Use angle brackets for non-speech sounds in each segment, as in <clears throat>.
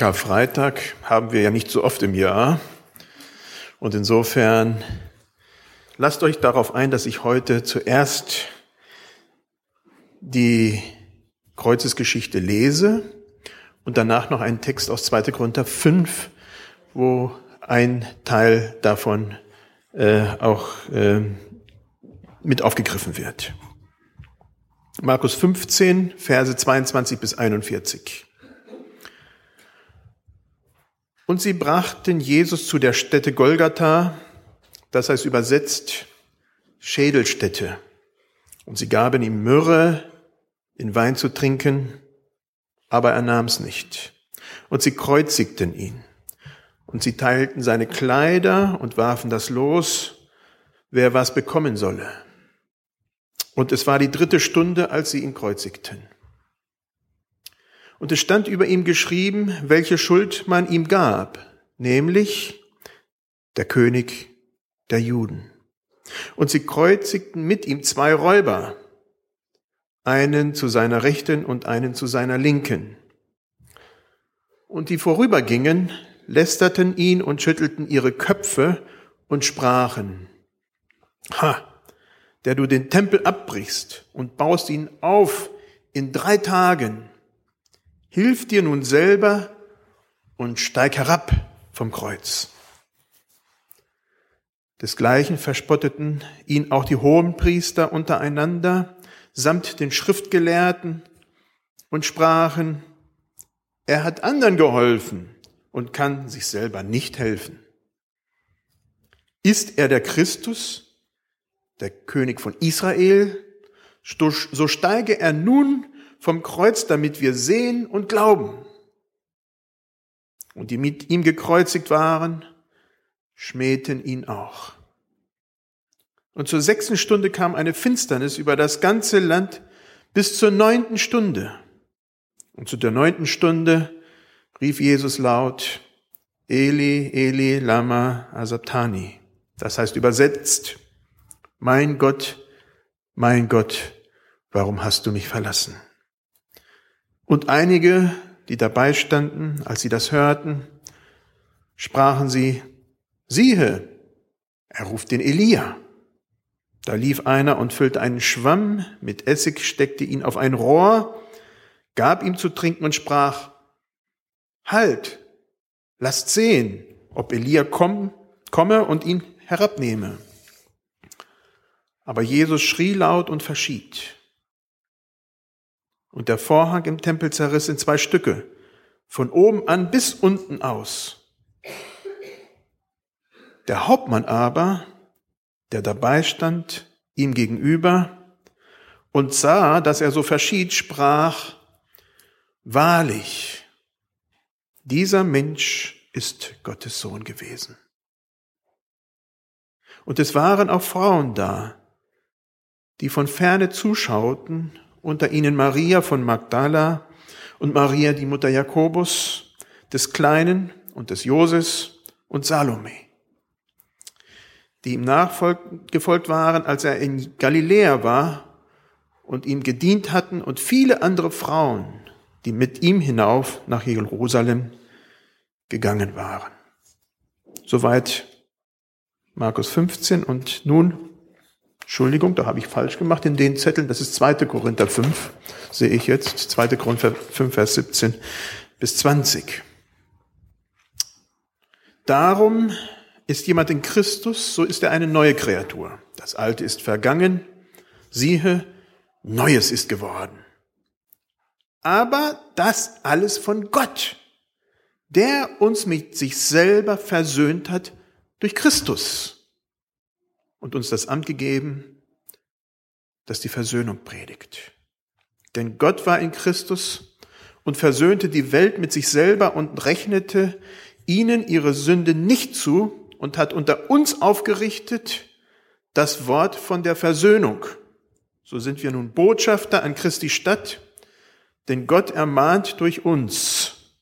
Karfreitag haben wir ja nicht so oft im Jahr. Und insofern lasst euch darauf ein, dass ich heute zuerst die Kreuzesgeschichte lese und danach noch einen Text aus 2. Korinther 5, wo ein Teil davon äh, auch äh, mit aufgegriffen wird. Markus 15, Verse 22 bis 41. Und sie brachten Jesus zu der Stätte Golgatha, das heißt übersetzt Schädelstätte. Und sie gaben ihm Myrrhe in Wein zu trinken, aber er nahm es nicht. Und sie kreuzigten ihn. Und sie teilten seine Kleider und warfen das los, wer was bekommen solle. Und es war die dritte Stunde, als sie ihn kreuzigten. Und es stand über ihm geschrieben, welche Schuld man ihm gab, nämlich der König der Juden. Und sie kreuzigten mit ihm zwei Räuber, einen zu seiner Rechten und einen zu seiner Linken. Und die vorübergingen, lästerten ihn und schüttelten ihre Köpfe und sprachen, Ha, der du den Tempel abbrichst und baust ihn auf in drei Tagen, Hilf dir nun selber und steig herab vom Kreuz. Desgleichen verspotteten ihn auch die Hohenpriester untereinander samt den Schriftgelehrten und sprachen, er hat anderen geholfen und kann sich selber nicht helfen. Ist er der Christus, der König von Israel, so steige er nun vom Kreuz, damit wir sehen und glauben. Und die mit ihm gekreuzigt waren, schmähten ihn auch. Und zur sechsten Stunde kam eine Finsternis über das ganze Land bis zur neunten Stunde. Und zu der neunten Stunde rief Jesus laut, Eli, Eli, Lama, Asabtani. Das heißt übersetzt, mein Gott, mein Gott, warum hast du mich verlassen? Und einige, die dabei standen, als sie das hörten, sprachen sie, siehe, er ruft den Elia. Da lief einer und füllte einen Schwamm mit Essig, steckte ihn auf ein Rohr, gab ihm zu trinken und sprach, Halt, lasst sehen, ob Elia komm, komme und ihn herabnehme. Aber Jesus schrie laut und verschied. Und der Vorhang im Tempel zerriss in zwei Stücke, von oben an bis unten aus. Der Hauptmann aber, der dabei stand, ihm gegenüber, und sah, dass er so verschied, sprach, Wahrlich, dieser Mensch ist Gottes Sohn gewesen. Und es waren auch Frauen da, die von ferne zuschauten unter ihnen Maria von Magdala und Maria, die Mutter Jakobus, des Kleinen und des Joses und Salome, die ihm nachgefolgt waren, als er in Galiläa war und ihm gedient hatten und viele andere Frauen, die mit ihm hinauf nach Jerusalem gegangen waren. Soweit Markus 15 und nun Entschuldigung, da habe ich falsch gemacht in den Zetteln. Das ist 2. Korinther 5, sehe ich jetzt. 2. Korinther 5, Vers 17 bis 20. Darum ist jemand in Christus, so ist er eine neue Kreatur. Das Alte ist vergangen. Siehe, Neues ist geworden. Aber das alles von Gott, der uns mit sich selber versöhnt hat durch Christus und uns das Amt gegeben, das die Versöhnung predigt. Denn Gott war in Christus und versöhnte die Welt mit sich selber und rechnete ihnen ihre Sünde nicht zu und hat unter uns aufgerichtet das Wort von der Versöhnung. So sind wir nun Botschafter an Christi Stadt, denn Gott ermahnt durch uns.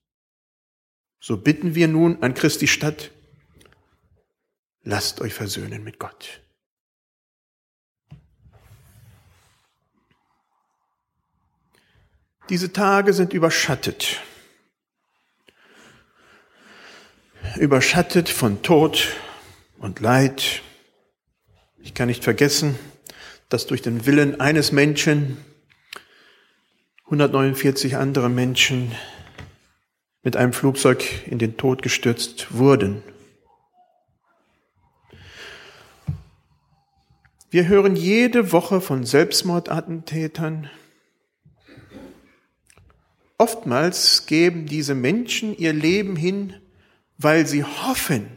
So bitten wir nun an Christi Stadt, lasst euch versöhnen mit Gott. Diese Tage sind überschattet überschattet von Tod und Leid. Ich kann nicht vergessen, dass durch den Willen eines Menschen 149 andere Menschen mit einem Flugzeug in den Tod gestürzt wurden. Wir hören jede Woche von Selbstmordattentätern. Oftmals geben diese Menschen ihr Leben hin, weil sie hoffen,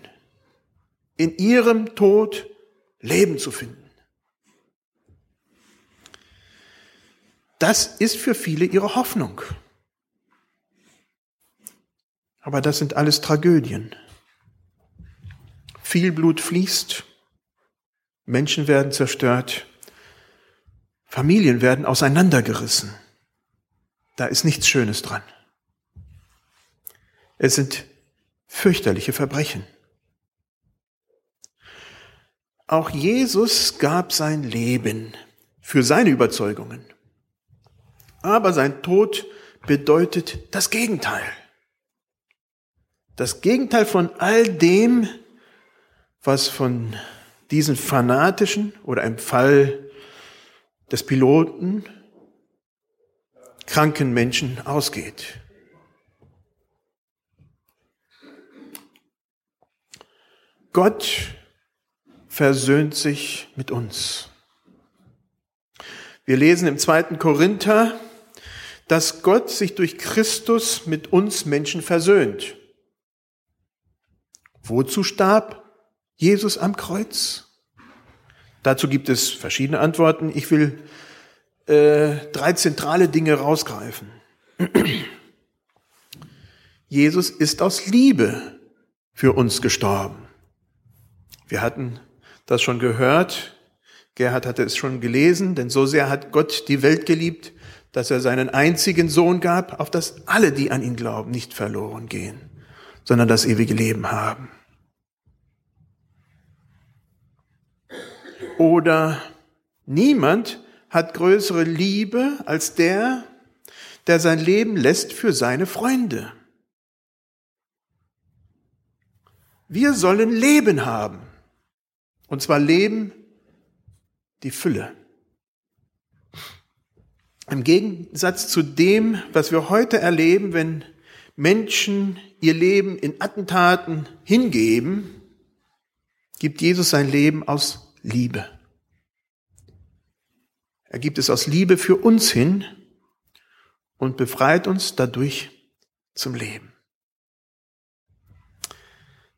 in ihrem Tod Leben zu finden. Das ist für viele ihre Hoffnung. Aber das sind alles Tragödien. Viel Blut fließt, Menschen werden zerstört, Familien werden auseinandergerissen. Da ist nichts Schönes dran. Es sind fürchterliche Verbrechen. Auch Jesus gab sein Leben für seine Überzeugungen. Aber sein Tod bedeutet das Gegenteil. Das Gegenteil von all dem, was von diesen fanatischen oder im Fall des Piloten kranken Menschen ausgeht. Gott versöhnt sich mit uns. Wir lesen im zweiten Korinther, dass Gott sich durch Christus mit uns Menschen versöhnt. Wozu starb Jesus am Kreuz? Dazu gibt es verschiedene Antworten. Ich will äh, drei zentrale Dinge rausgreifen. <clears throat> Jesus ist aus Liebe für uns gestorben. Wir hatten das schon gehört. Gerhard hatte es schon gelesen, denn so sehr hat Gott die Welt geliebt, dass er seinen einzigen Sohn gab, auf dass alle, die an ihn glauben, nicht verloren gehen, sondern das ewige Leben haben. Oder niemand hat größere Liebe als der, der sein Leben lässt für seine Freunde. Wir sollen Leben haben. Und zwar Leben, die Fülle. Im Gegensatz zu dem, was wir heute erleben, wenn Menschen ihr Leben in Attentaten hingeben, gibt Jesus sein Leben aus Liebe. Er gibt es aus Liebe für uns hin und befreit uns dadurch zum Leben.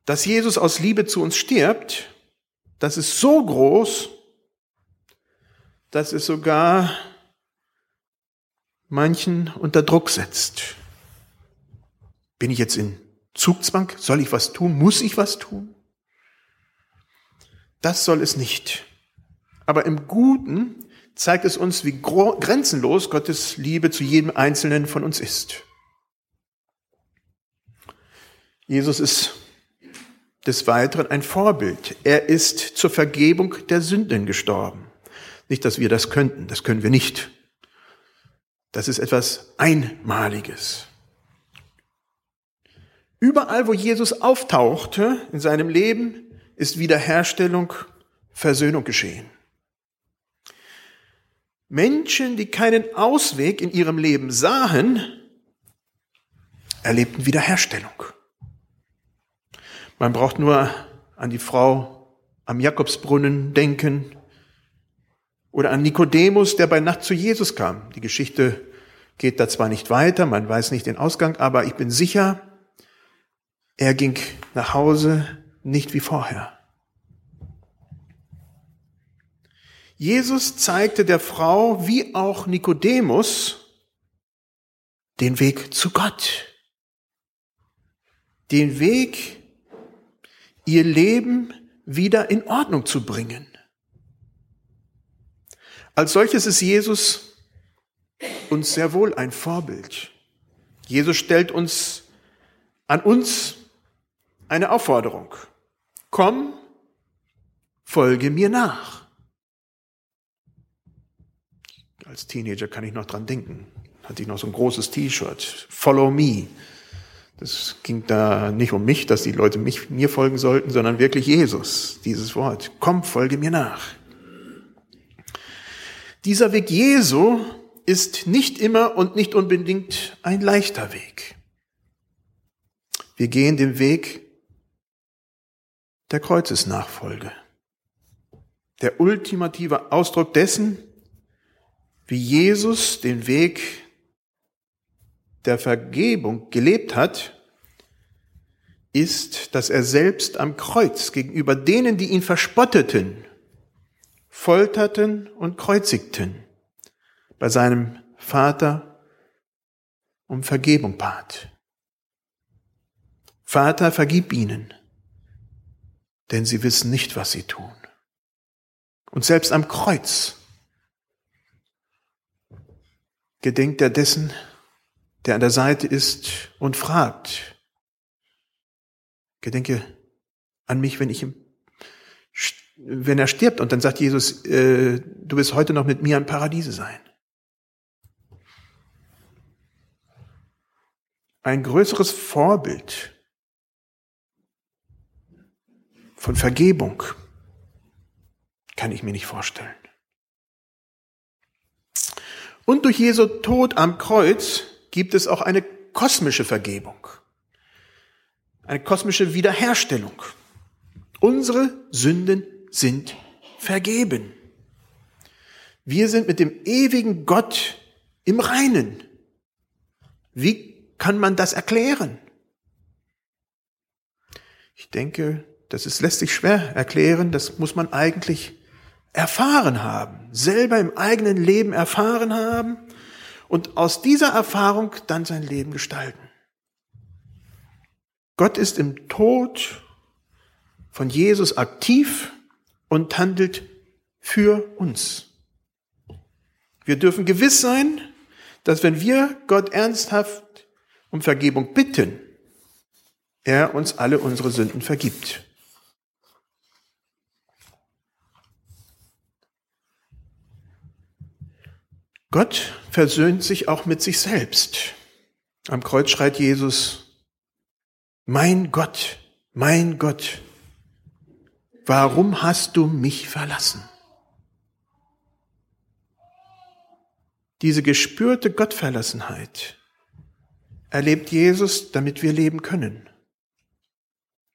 Dass Jesus aus Liebe zu uns stirbt, das ist so groß, dass es sogar manchen unter Druck setzt. Bin ich jetzt in Zugzwang? Soll ich was tun? Muss ich was tun? Das soll es nicht. Aber im Guten zeigt es uns, wie grenzenlos Gottes Liebe zu jedem Einzelnen von uns ist. Jesus ist des Weiteren ein Vorbild. Er ist zur Vergebung der Sünden gestorben. Nicht, dass wir das könnten, das können wir nicht. Das ist etwas Einmaliges. Überall, wo Jesus auftauchte in seinem Leben, ist Wiederherstellung, Versöhnung geschehen. Menschen, die keinen Ausweg in ihrem Leben sahen, erlebten Wiederherstellung. Man braucht nur an die Frau am Jakobsbrunnen denken, oder an Nikodemus, der bei Nacht zu Jesus kam. Die Geschichte geht da zwar nicht weiter, man weiß nicht den Ausgang, aber ich bin sicher, er ging nach Hause nicht wie vorher. Jesus zeigte der Frau wie auch Nikodemus den Weg zu Gott. Den Weg, ihr Leben wieder in Ordnung zu bringen. Als solches ist Jesus uns sehr wohl ein Vorbild. Jesus stellt uns an uns eine Aufforderung. Komm, folge mir nach. Als Teenager kann ich noch dran denken. Hatte ich noch so ein großes T-Shirt. Follow me. Das ging da nicht um mich, dass die Leute mich, mir folgen sollten, sondern wirklich Jesus, dieses Wort. Komm, folge mir nach. Dieser Weg Jesu ist nicht immer und nicht unbedingt ein leichter Weg. Wir gehen den Weg der Kreuzesnachfolge. Der ultimative Ausdruck dessen, wie Jesus den Weg der Vergebung gelebt hat, ist, dass er selbst am Kreuz gegenüber denen, die ihn verspotteten, folterten und kreuzigten, bei seinem Vater um Vergebung bat. Vater, vergib ihnen, denn sie wissen nicht, was sie tun. Und selbst am Kreuz gedenkt er dessen, der an der Seite ist und fragt, gedenke an mich, wenn ich im, wenn er stirbt. Und dann sagt Jesus, äh, du wirst heute noch mit mir im Paradiese sein. Ein größeres Vorbild von Vergebung kann ich mir nicht vorstellen. Und durch Jesu Tod am Kreuz gibt es auch eine kosmische Vergebung, eine kosmische Wiederherstellung. Unsere Sünden sind vergeben. Wir sind mit dem ewigen Gott im Reinen. Wie kann man das erklären? Ich denke, das ist, lässt sich schwer erklären, das muss man eigentlich erfahren haben, selber im eigenen Leben erfahren haben und aus dieser Erfahrung dann sein Leben gestalten. Gott ist im Tod von Jesus aktiv und handelt für uns. Wir dürfen gewiss sein, dass wenn wir Gott ernsthaft um Vergebung bitten, er uns alle unsere Sünden vergibt. Gott versöhnt sich auch mit sich selbst. Am Kreuz schreit Jesus, mein Gott, mein Gott, warum hast du mich verlassen? Diese gespürte Gottverlassenheit erlebt Jesus, damit wir leben können.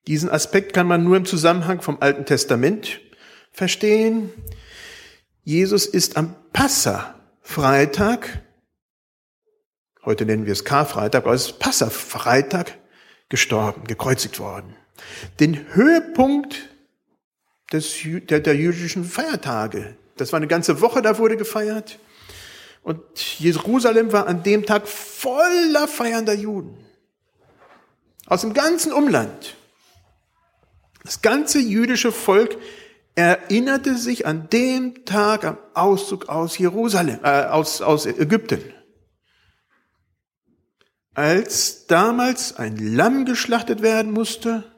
Diesen Aspekt kann man nur im Zusammenhang vom Alten Testament verstehen. Jesus ist am Passa Freitag, heute nennen wir es Karfreitag, aber es ist Passafreitag, gestorben, gekreuzigt worden. Den Höhepunkt des, der, der jüdischen Feiertage. Das war eine ganze Woche, da wurde gefeiert. Und Jerusalem war an dem Tag voller feiernder Juden. Aus dem ganzen Umland. Das ganze jüdische Volk erinnerte sich an dem Tag am Auszug aus Jerusalem, äh, aus, aus Ägypten. Als damals ein Lamm geschlachtet werden musste,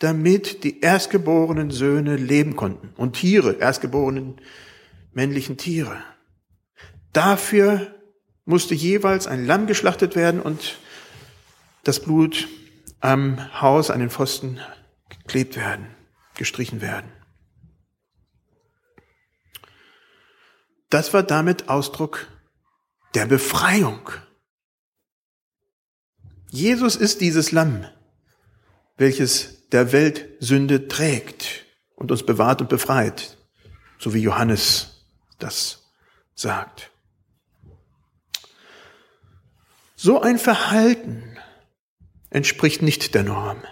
damit die erstgeborenen Söhne leben konnten und Tiere, erstgeborenen männlichen Tiere. Dafür musste jeweils ein Lamm geschlachtet werden und das Blut am Haus, an den Pfosten geklebt werden gestrichen werden. Das war damit Ausdruck der Befreiung. Jesus ist dieses Lamm, welches der Welt Sünde trägt und uns bewahrt und befreit, so wie Johannes das sagt. So ein Verhalten entspricht nicht der Norm.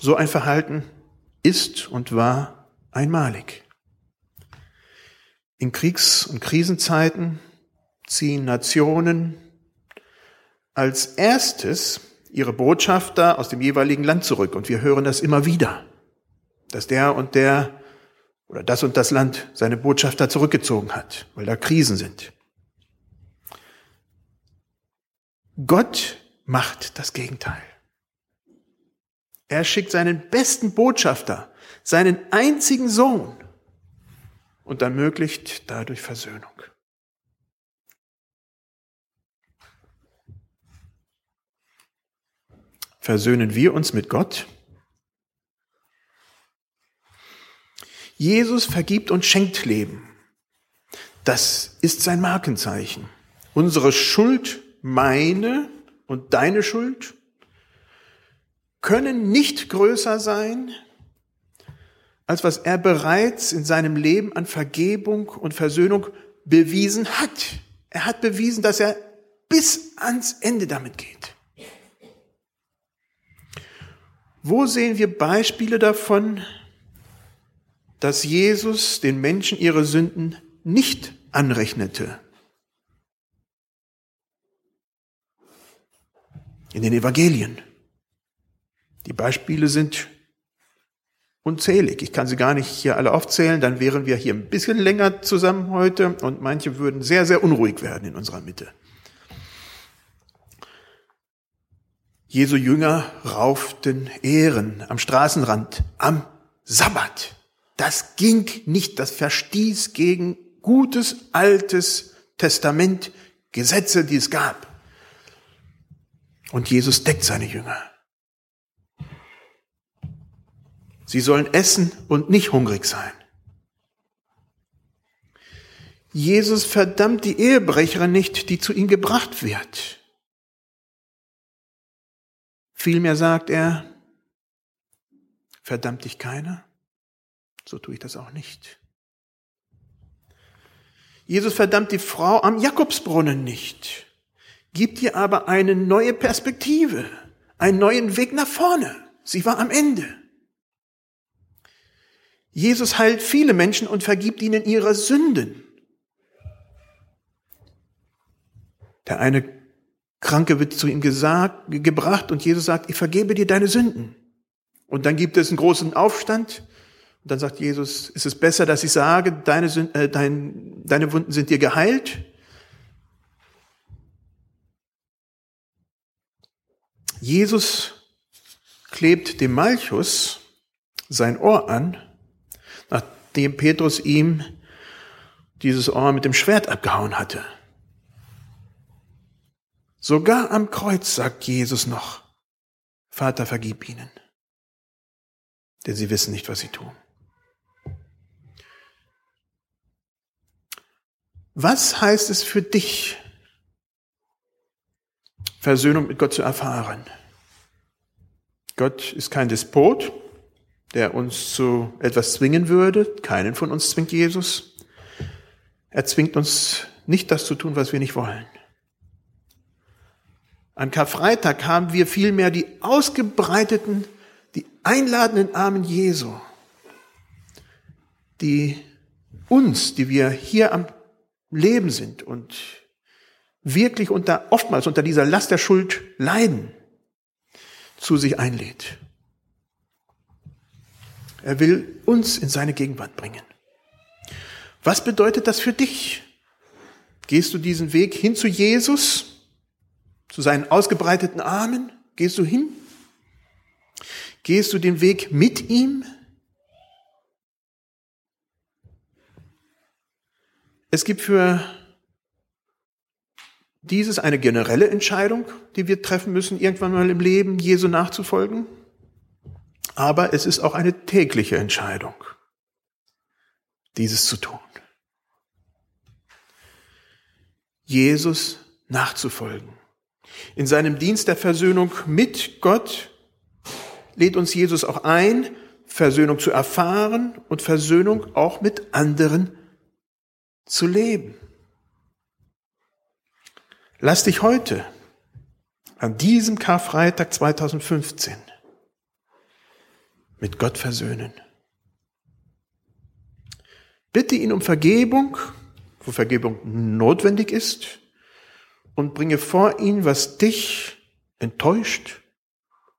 So ein Verhalten ist und war einmalig. In Kriegs- und Krisenzeiten ziehen Nationen als erstes ihre Botschafter aus dem jeweiligen Land zurück. Und wir hören das immer wieder, dass der und der oder das und das Land seine Botschafter zurückgezogen hat, weil da Krisen sind. Gott macht das Gegenteil. Er schickt seinen besten Botschafter, seinen einzigen Sohn und ermöglicht dadurch Versöhnung. versöhnen wir uns mit Gott? Jesus vergibt und schenkt Leben. Das ist sein Markenzeichen. Unsere Schuld, meine und deine Schuld, können nicht größer sein, als was er bereits in seinem Leben an Vergebung und Versöhnung bewiesen hat. Er hat bewiesen, dass er bis ans Ende damit geht. Wo sehen wir Beispiele davon, dass Jesus den Menschen ihre Sünden nicht anrechnete? In den Evangelien. Die Beispiele sind unzählig. Ich kann sie gar nicht hier alle aufzählen, dann wären wir hier ein bisschen länger zusammen heute und manche würden sehr, sehr unruhig werden in unserer Mitte. Jesu Jünger rauften Ehren am Straßenrand, am Sabbat. Das ging nicht, das verstieß gegen gutes altes Testament, Gesetze, die es gab. Und Jesus deckt seine Jünger. Sie sollen essen und nicht hungrig sein. Jesus verdammt die Ehebrecherin nicht, die zu ihm gebracht wird. Vielmehr sagt er, verdammt dich keiner, so tue ich das auch nicht. Jesus verdammt die Frau am Jakobsbrunnen nicht, gibt ihr aber eine neue Perspektive, einen neuen Weg nach vorne. Sie war am Ende. Jesus heilt viele Menschen und vergibt ihnen ihre Sünden. Der eine Kranke wird zu ihm gesagt, gebracht und Jesus sagt, ich vergebe dir deine Sünden. Und dann gibt es einen großen Aufstand. Und dann sagt Jesus, ist es besser, dass ich sage, deine, äh, dein, deine Wunden sind dir geheilt? Jesus klebt dem Malchus sein Ohr an nachdem Petrus ihm dieses Ohr mit dem Schwert abgehauen hatte. Sogar am Kreuz sagt Jesus noch, Vater, vergib ihnen, denn sie wissen nicht, was sie tun. Was heißt es für dich, Versöhnung mit Gott zu erfahren? Gott ist kein Despot, der uns zu etwas zwingen würde. Keinen von uns zwingt Jesus. Er zwingt uns nicht das zu tun, was wir nicht wollen. An Karfreitag haben wir vielmehr die ausgebreiteten, die einladenden Armen Jesu, die uns, die wir hier am Leben sind und wirklich unter, oftmals unter dieser Last der Schuld leiden, zu sich einlädt. Er will uns in seine Gegenwart bringen. Was bedeutet das für dich? Gehst du diesen Weg hin zu Jesus, zu seinen ausgebreiteten Armen? Gehst du hin? Gehst du den Weg mit ihm? Es gibt für dieses eine generelle Entscheidung, die wir treffen müssen, irgendwann mal im Leben Jesu nachzufolgen aber es ist auch eine tägliche Entscheidung, dieses zu tun. Jesus nachzufolgen. In seinem Dienst der Versöhnung mit Gott lädt uns Jesus auch ein, Versöhnung zu erfahren und Versöhnung auch mit anderen zu leben. Lass dich heute, an diesem Karfreitag 2015, mit Gott versöhnen. Bitte ihn um Vergebung, wo Vergebung notwendig ist, und bringe vor ihn, was dich enttäuscht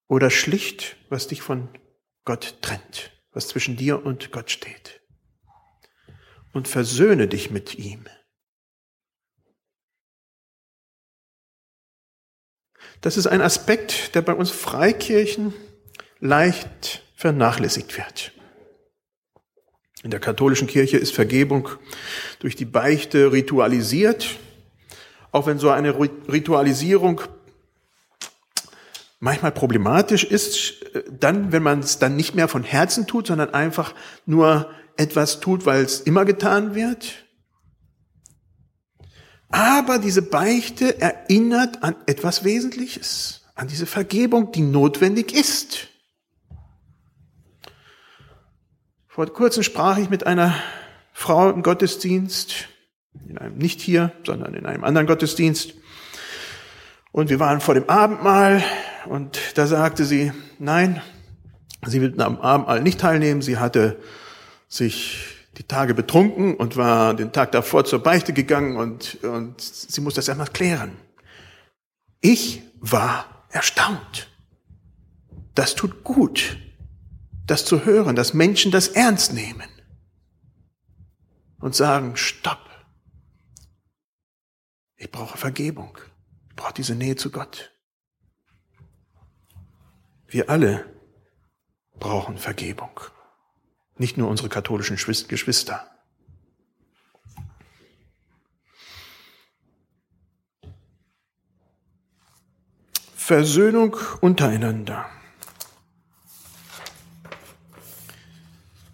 oder schlicht, was dich von Gott trennt, was zwischen dir und Gott steht. Und versöhne dich mit ihm. Das ist ein Aspekt, der bei uns Freikirchen leicht vernachlässigt wird. In der katholischen Kirche ist Vergebung durch die Beichte ritualisiert, auch wenn so eine Ritualisierung manchmal problematisch ist, dann, wenn man es dann nicht mehr von Herzen tut, sondern einfach nur etwas tut, weil es immer getan wird. Aber diese Beichte erinnert an etwas Wesentliches, an diese Vergebung, die notwendig ist. Vor kurzem sprach ich mit einer Frau im Gottesdienst, in einem, nicht hier, sondern in einem anderen Gottesdienst. Und wir waren vor dem Abendmahl und da sagte sie, nein, sie will am Abendmahl nicht teilnehmen. Sie hatte sich die Tage betrunken und war den Tag davor zur Beichte gegangen und, und sie muss das einmal klären. Ich war erstaunt. Das tut gut, das zu hören, dass Menschen das ernst nehmen und sagen, stopp, ich brauche Vergebung, ich brauche diese Nähe zu Gott. Wir alle brauchen Vergebung nicht nur unsere katholischen Geschwister. Versöhnung untereinander.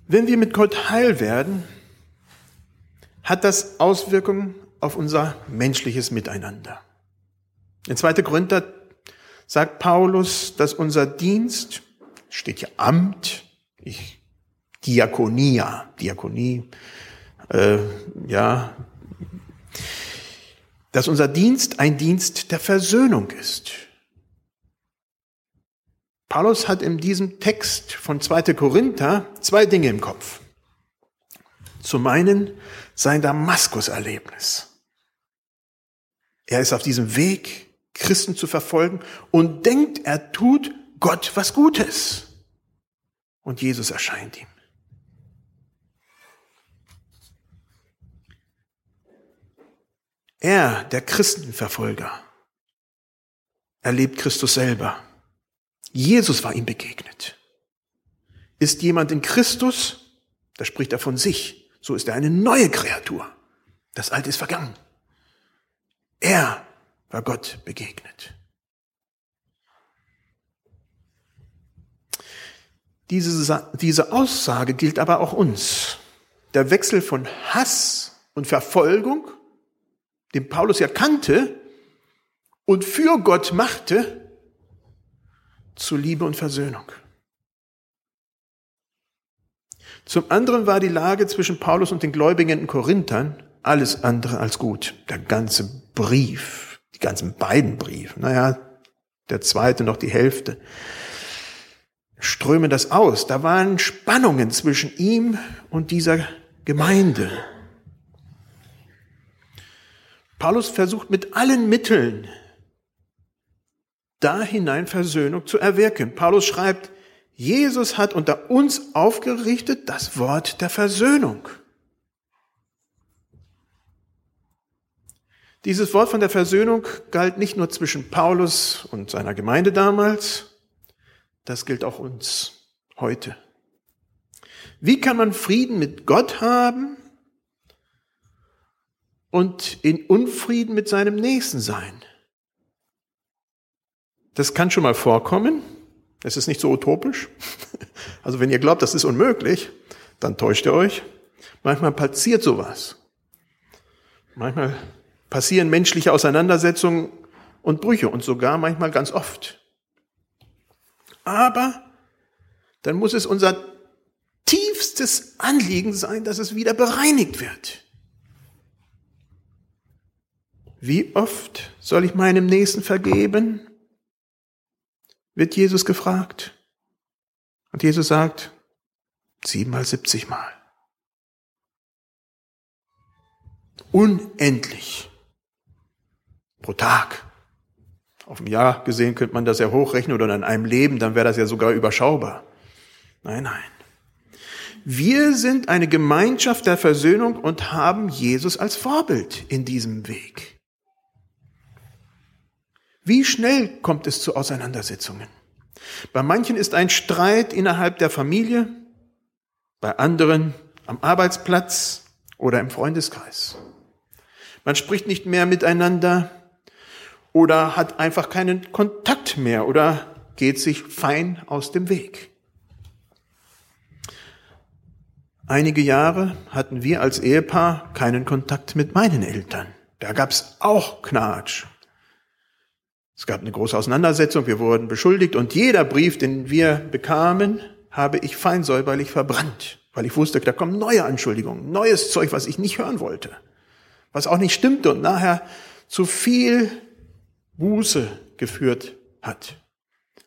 Wenn wir mit Gott heil werden, hat das Auswirkungen auf unser menschliches Miteinander. In 2. Korinther sagt Paulus, dass unser Dienst, steht ja Amt, ich Diakonia, Diakonie, äh, ja, dass unser Dienst ein Dienst der Versöhnung ist. Paulus hat in diesem Text von 2. Korinther zwei Dinge im Kopf. Zum einen sein Damaskus-Erlebnis. Er ist auf diesem Weg, Christen zu verfolgen und denkt, er tut Gott was Gutes. Und Jesus erscheint ihm. Er, der Christenverfolger, erlebt Christus selber. Jesus war ihm begegnet. Ist jemand in Christus, da spricht er von sich, so ist er eine neue Kreatur. Das Alte ist vergangen. Er war Gott begegnet. Diese, diese Aussage gilt aber auch uns. Der Wechsel von Hass und Verfolgung den Paulus ja kannte und für Gott machte, zu Liebe und Versöhnung. Zum anderen war die Lage zwischen Paulus und den Gläubigen in Korinthern alles andere als gut. Der ganze Brief, die ganzen beiden Briefe, naja, der zweite noch die Hälfte, strömen das aus. Da waren Spannungen zwischen ihm und dieser Gemeinde. Paulus versucht mit allen Mitteln da hinein Versöhnung zu erwirken. Paulus schreibt, Jesus hat unter uns aufgerichtet das Wort der Versöhnung. Dieses Wort von der Versöhnung galt nicht nur zwischen Paulus und seiner Gemeinde damals, das gilt auch uns heute. Wie kann man Frieden mit Gott haben, und in Unfrieden mit seinem Nächsten sein. Das kann schon mal vorkommen. Es ist nicht so utopisch. <laughs> Also wenn ihr glaubt, das ist unmöglich, dann täuscht ihr euch. Manchmal passiert sowas. Manchmal passieren menschliche Auseinandersetzungen und Brüche und sogar manchmal ganz oft. Aber dann muss es unser tiefstes Anliegen sein, dass es wieder bereinigt wird. Wie oft soll ich meinem Nächsten vergeben? Wird Jesus gefragt. Und Jesus sagt, siebenmal, siebzigmal. Unendlich. Pro Tag. Auf ein Jahr gesehen könnte man das ja hochrechnen oder in einem Leben, dann wäre das ja sogar überschaubar. Nein, nein. Wir sind eine Gemeinschaft der Versöhnung und haben Jesus als Vorbild in diesem Weg. Wie schnell kommt es zu Auseinandersetzungen? Bei manchen ist ein Streit innerhalb der Familie, bei anderen am Arbeitsplatz oder im Freundeskreis. Man spricht nicht mehr miteinander oder hat einfach keinen Kontakt mehr oder geht sich fein aus dem Weg. Einige Jahre hatten wir als Ehepaar keinen Kontakt mit meinen Eltern. Da gab's auch Knatsch. Es gab eine große Auseinandersetzung, wir wurden beschuldigt und jeder Brief, den wir bekamen, habe ich fein säuberlich verbrannt, weil ich wusste, da kommen neue Anschuldigungen, neues Zeug, was ich nicht hören wollte, was auch nicht stimmte und nachher zu viel Buße geführt hat.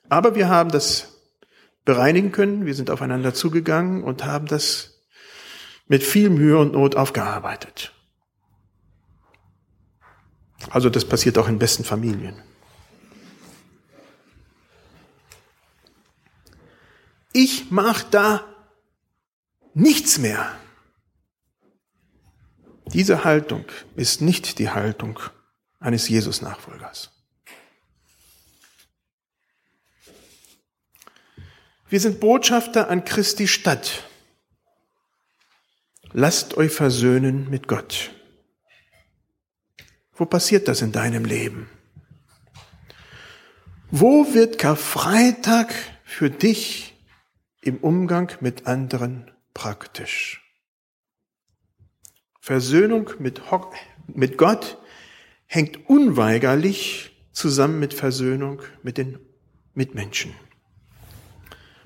Aber wir haben das bereinigen können, wir sind aufeinander zugegangen und haben das mit viel Mühe und Not aufgearbeitet. Also das passiert auch in besten Familien. Ich mache da nichts mehr. Diese Haltung ist nicht die Haltung eines Jesus-Nachfolgers. Wir sind Botschafter an Christi Stadt. Lasst euch versöhnen mit Gott. Wo passiert das in deinem Leben? Wo wird Karfreitag für dich im Umgang mit anderen praktisch. Versöhnung mit, mit Gott hängt unweigerlich zusammen mit Versöhnung mit den Mitmenschen.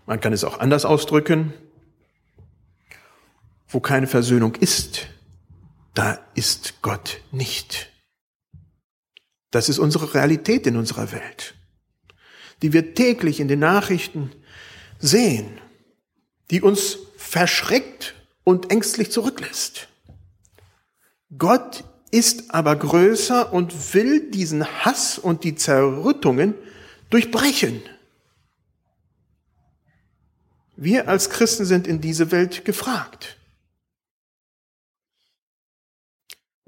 Man kann es auch anders ausdrücken. Wo keine Versöhnung ist, da ist Gott nicht. Das ist unsere Realität in unserer Welt, die wir täglich in den Nachrichten sehen, die uns verschreckt und ängstlich zurücklässt. Gott ist aber größer und will diesen Hass und die Zerrüttungen durchbrechen. Wir als Christen sind in diese Welt gefragt.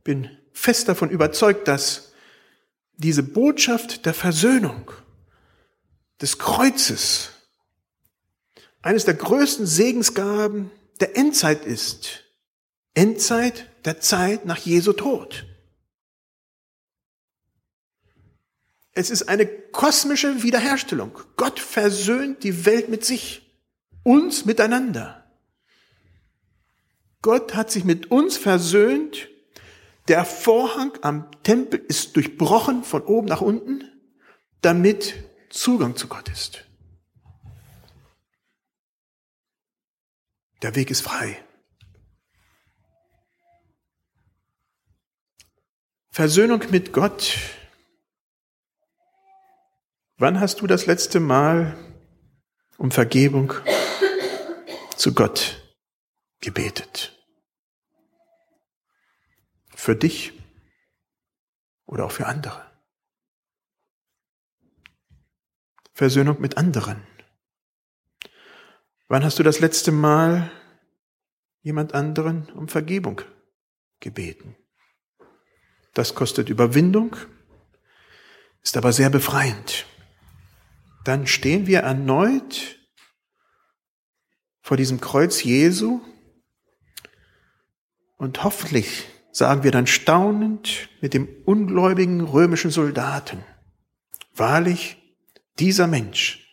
Bin fest davon überzeugt, dass diese Botschaft der Versöhnung, des Kreuzes, eines der größten Segensgaben der Endzeit ist. Endzeit der Zeit nach Jesu Tod. Es ist eine kosmische Wiederherstellung. Gott versöhnt die Welt mit sich, uns miteinander. Gott hat sich mit uns versöhnt. Der Vorhang am Tempel ist durchbrochen von oben nach unten, damit Zugang zu Gott ist. Der Weg ist frei. Versöhnung mit Gott. Wann hast du das letzte Mal um Vergebung zu Gott gebetet? Für dich oder auch für andere? Versöhnung mit anderen. Wann hast du das letzte Mal jemand anderen um Vergebung gebeten? Das kostet Überwindung, ist aber sehr befreiend. Dann stehen wir erneut vor diesem Kreuz Jesu und hoffentlich sagen wir dann staunend mit dem ungläubigen römischen Soldaten, wahrlich, dieser Mensch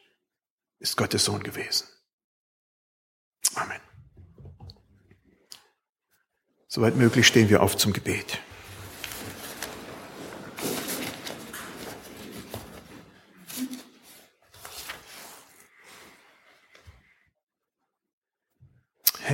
ist Gottes Sohn gewesen. Amen. Soweit möglich stehen wir auf zum Gebet.